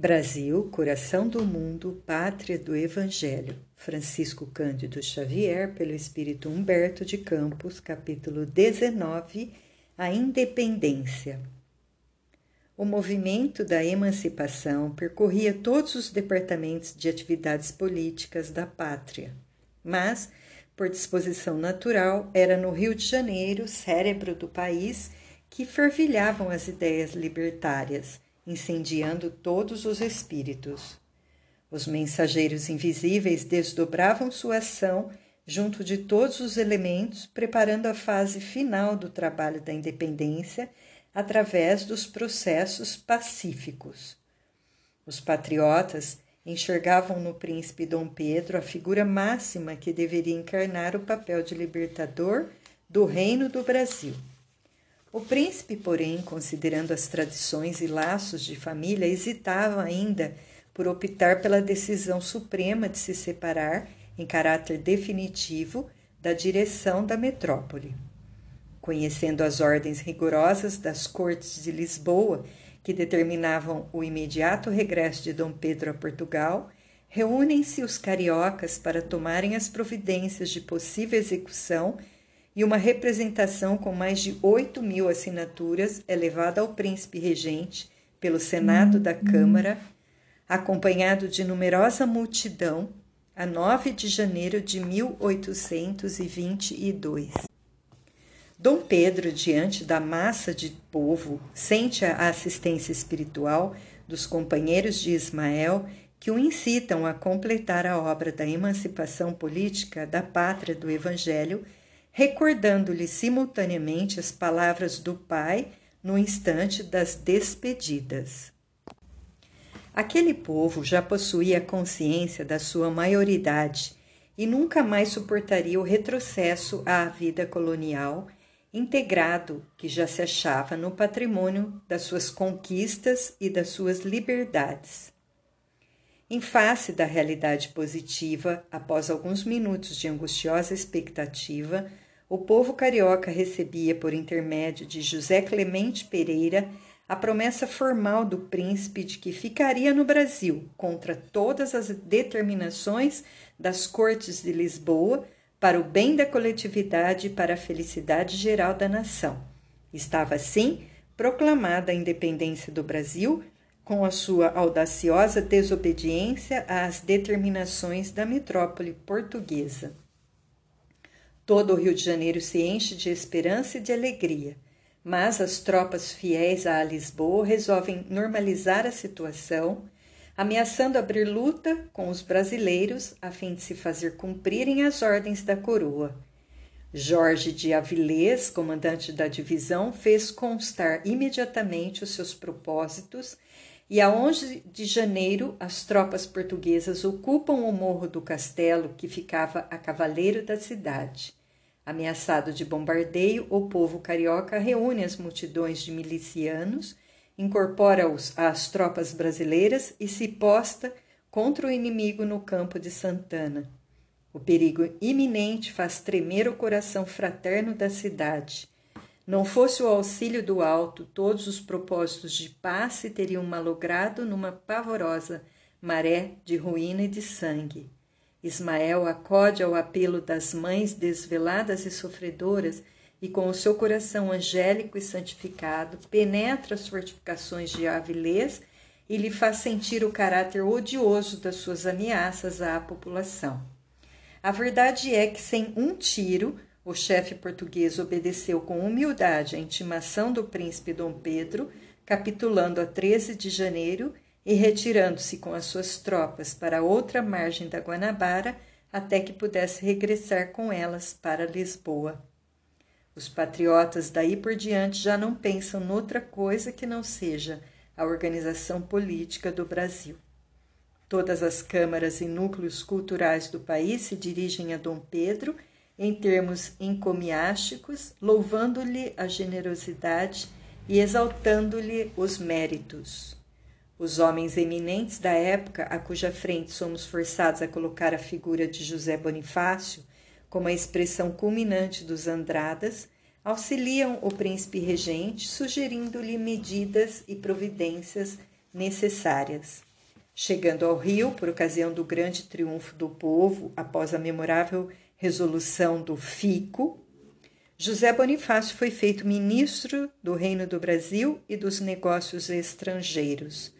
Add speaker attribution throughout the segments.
Speaker 1: Brasil, coração do mundo, pátria do Evangelho. Francisco Cândido Xavier, pelo Espírito Humberto de Campos, capítulo 19, A Independência. O movimento da emancipação percorria todos os departamentos de atividades políticas da pátria, mas, por disposição natural, era no Rio de Janeiro, cérebro do país, que fervilhavam as ideias libertárias, incendiando todos os espíritos. Os mensageiros invisíveis desdobravam sua ação junto de todos os elementos, preparando a fase final do trabalho da independência através dos processos pacíficos. Os patriotas enxergavam no príncipe Dom Pedro a figura máxima que deveria encarnar o papel de libertador do Reino do Brasil. O príncipe, porém, considerando as tradições e laços de família, hesitava ainda por optar pela decisão suprema de se separar, em caráter definitivo, da direção da metrópole. Conhecendo as ordens rigorosas das cortes de Lisboa, que determinavam o imediato regresso de Dom Pedro a Portugal, reúnem-se os cariocas para tomarem as providências de possível execução e uma representação com mais de 8 mil assinaturas é levada ao príncipe regente pelo Senado da Câmara, acompanhado de numerosa multidão, a 9 de janeiro de 1822. Dom Pedro, diante da massa de povo, sente a assistência espiritual dos companheiros de Ismael que o incitam a completar a obra da emancipação política da pátria do Evangelho, recordando-lhe simultaneamente as palavras do Pai no instante das despedidas. Aquele povo já possuía consciência da sua maioridade e nunca mais suportaria o retrocesso à vida colonial integrado que já se achava no patrimônio das suas conquistas e das suas liberdades. Em face da realidade positiva, após alguns minutos de angustiosa expectativa, o povo carioca recebia, por intermédio de José Clemente Pereira, a promessa formal do príncipe de que ficaria no Brasil contra todas as determinações das cortes de Lisboa para o bem da coletividade e para a felicidade geral da nação. Estava, assim, proclamada a independência do Brasil com a sua audaciosa desobediência às determinações da metrópole portuguesa. Todo o Rio de Janeiro se enche de esperança e de alegria, mas as tropas fiéis a Lisboa resolvem normalizar a situação ameaçando abrir luta com os brasileiros a fim de se fazer cumprirem as ordens da coroa. Jorge de Avilés, comandante da divisão, fez constar imediatamente os seus propósitos e a 11 de janeiro as tropas portuguesas ocupam o morro do castelo que ficava a cavaleiro da cidade. Ameaçado de bombardeio, o povo carioca reúne as multidões de milicianos incorpora-os às tropas brasileiras e se posta contra o inimigo no campo de Santana. O perigo iminente faz tremer o coração fraterno da cidade. Não fosse o auxílio do alto, todos os propósitos de paz se teriam malogrado numa pavorosa maré de ruína e de sangue. Ismael acode ao apelo das mães desveladas e sofredoras e com o seu coração angélico e santificado, penetra as fortificações de Avilés e lhe faz sentir o caráter odioso das suas ameaças à população. A verdade é que, sem um tiro, o chefe português obedeceu com humildade à intimação do príncipe Dom Pedro, capitulando a 13 de janeiro e retirando-se com as suas tropas para outra margem da Guanabara até que pudesse regressar com elas para Lisboa. Os patriotas daí por diante já não pensam noutra coisa que não seja a organização política do Brasil. Todas as câmaras e núcleos culturais do país se dirigem a Dom Pedro em termos encomiásticos, louvando-lhe a generosidade e exaltando-lhe os méritos. Os homens eminentes da época, a cuja frente somos forçados a colocar a figura de José Bonifácio, como a expressão culminante dos Andradas, auxiliam o príncipe regente, sugerindo-lhe medidas e providências necessárias. Chegando ao Rio, por ocasião do grande triunfo do povo após a memorável resolução do FICO, José Bonifácio foi feito ministro do Reino do Brasil e dos Negócios Estrangeiros.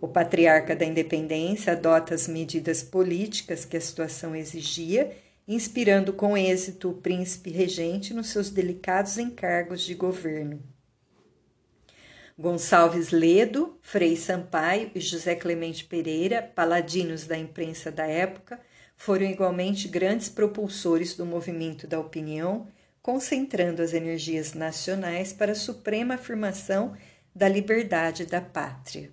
Speaker 1: O patriarca da independência adota as medidas políticas que a situação exigia, inspirando com êxito o príncipe regente nos seus delicados encargos de governo. Gonçalves Ledo, Frei Sampaio e José Clemente Pereira, paladinos da imprensa da época, foram igualmente grandes propulsores do movimento da opinião, concentrando as energias nacionais para a suprema afirmação da liberdade da pátria.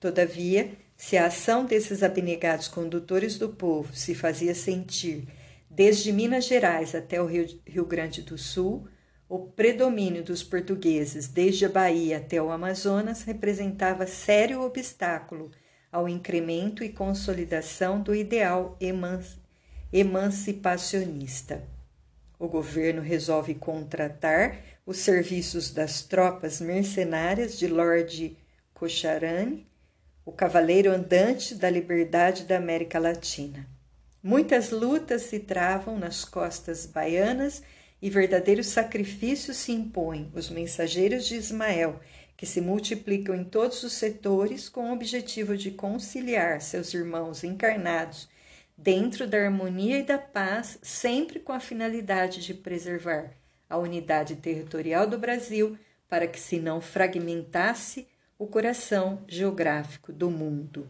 Speaker 1: Todavia, se a ação desses abnegados condutores do povo se fazia sentir desde Minas Gerais até o Rio, Rio Grande do Sul, o predomínio dos portugueses desde a Bahia até o Amazonas representava sério obstáculo ao incremento e consolidação do ideal emancipacionista. O governo resolve contratar os serviços das tropas mercenárias de Lord Cochrane, o cavaleiro andante da liberdade da América Latina. Muitas lutas se travam nas costas baianas e verdadeiros sacrifícios se impõem os mensageiros de Ismael, que se multiplicam em todos os setores com o objetivo de conciliar seus irmãos encarnados dentro da harmonia e da paz, sempre com a finalidade de preservar a unidade territorial do Brasil para que se não fragmentasse o coração geográfico do mundo.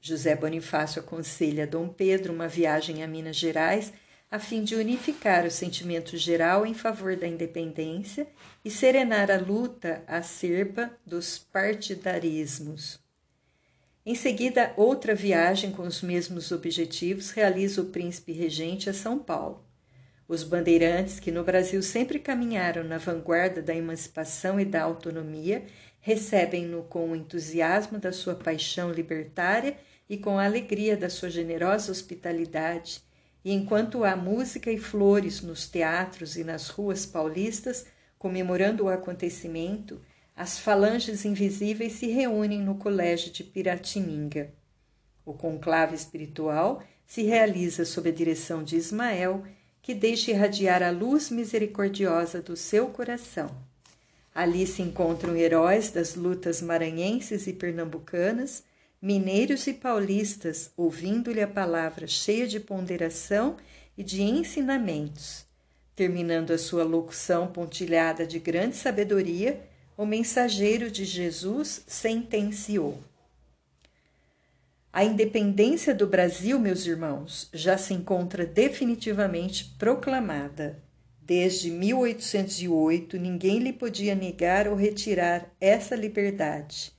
Speaker 1: José Bonifácio aconselha a Dom Pedro uma viagem a Minas Gerais a fim de unificar o sentimento geral em favor da independência e serenar a luta acerba dos partidarismos. Em seguida, outra viagem com os mesmos objetivos realiza o príncipe regente a São Paulo. Os bandeirantes, que no Brasil sempre caminharam na vanguarda da emancipação e da autonomia, recebem-no com o entusiasmo da sua paixão libertária e com a alegria da sua generosa hospitalidade e enquanto há música e flores nos teatros e nas ruas paulistas, comemorando o acontecimento, as falanges invisíveis se reúnem no colégio de Piratininga. O conclave espiritual se realiza sob a direção de Ismael, que deixa irradiar a luz misericordiosa do seu coração. Ali se encontram heróis das lutas maranhenses e pernambucanas, mineiros e paulistas ouvindo-lhe a palavra cheia de ponderação e de ensinamentos. Terminando a sua locução pontilhada de grande sabedoria, o mensageiro de Jesus sentenciou: A independência do Brasil, meus irmãos, já se encontra definitivamente proclamada. Desde 1808, ninguém lhe podia negar ou retirar essa liberdade.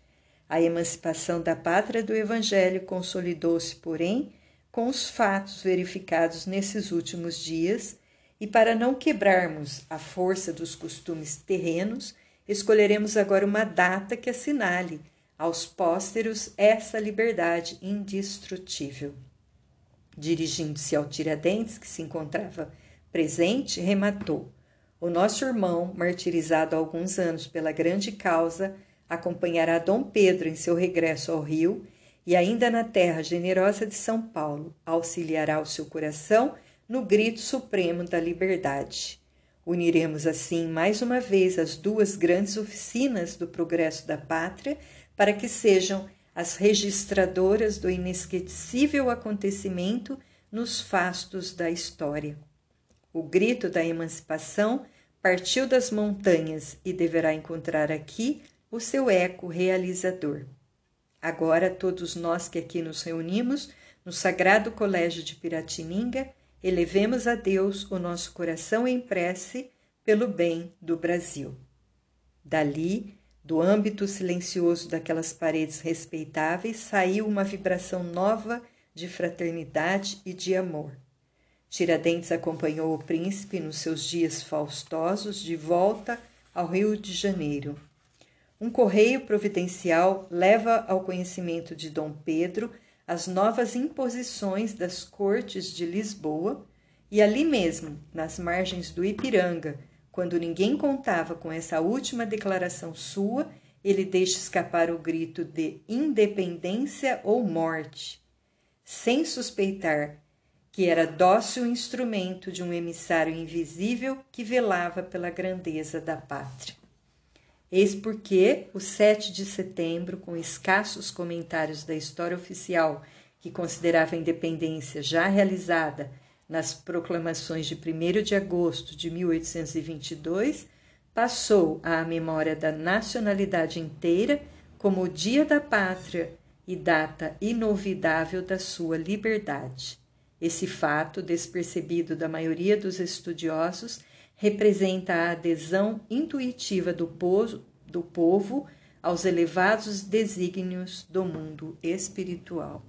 Speaker 1: A emancipação da pátria do Evangelho consolidou-se, porém, com os fatos verificados nesses últimos dias, e para não quebrarmos a força dos costumes terrenos, escolheremos agora uma data que assinale aos pósteros essa liberdade indestrutível. Dirigindo-se ao Tiradentes, que se encontrava presente, rematou: O nosso irmão, martirizado há alguns anos pela grande causa, acompanhará Dom Pedro em seu regresso ao Rio e, ainda na terra generosa de São Paulo, auxiliará o seu coração no grito supremo da liberdade. Uniremos assim mais uma vez as duas grandes oficinas do progresso da pátria para que sejam as registradoras do inesquecível acontecimento nos fastos da história. O grito da emancipação partiu das montanhas e deverá encontrar aqui o seu eco realizador. Agora, todos nós que aqui nos reunimos no Sagrado Colégio de Piratininga, elevemos a Deus o nosso coração em prece pelo bem do Brasil. Dali, do âmbito silencioso daquelas paredes respeitáveis, saiu uma vibração nova de fraternidade e de amor. Tiradentes acompanhou o príncipe nos seus dias faustosos de volta ao Rio de Janeiro um correio providencial leva ao conhecimento de Dom Pedro as novas imposições das cortes de Lisboa, e ali mesmo, nas margens do Ipiranga, quando ninguém contava com essa última declaração sua, ele deixa escapar o grito de independência ou morte, sem suspeitar que era dócil instrumento de um emissário invisível que velava pela grandeza da pátria. Eis porque o 7 de setembro, com escassos comentários da história oficial que considerava a independência já realizada nas proclamações de 1 de agosto de 1822, passou à memória da nacionalidade inteira como o Dia da Pátria e data inovidável da sua liberdade. Esse fato, despercebido da maioria dos estudiosos, representa a adesão intuitiva do povo, do povo aos elevados desígnios do mundo espiritual.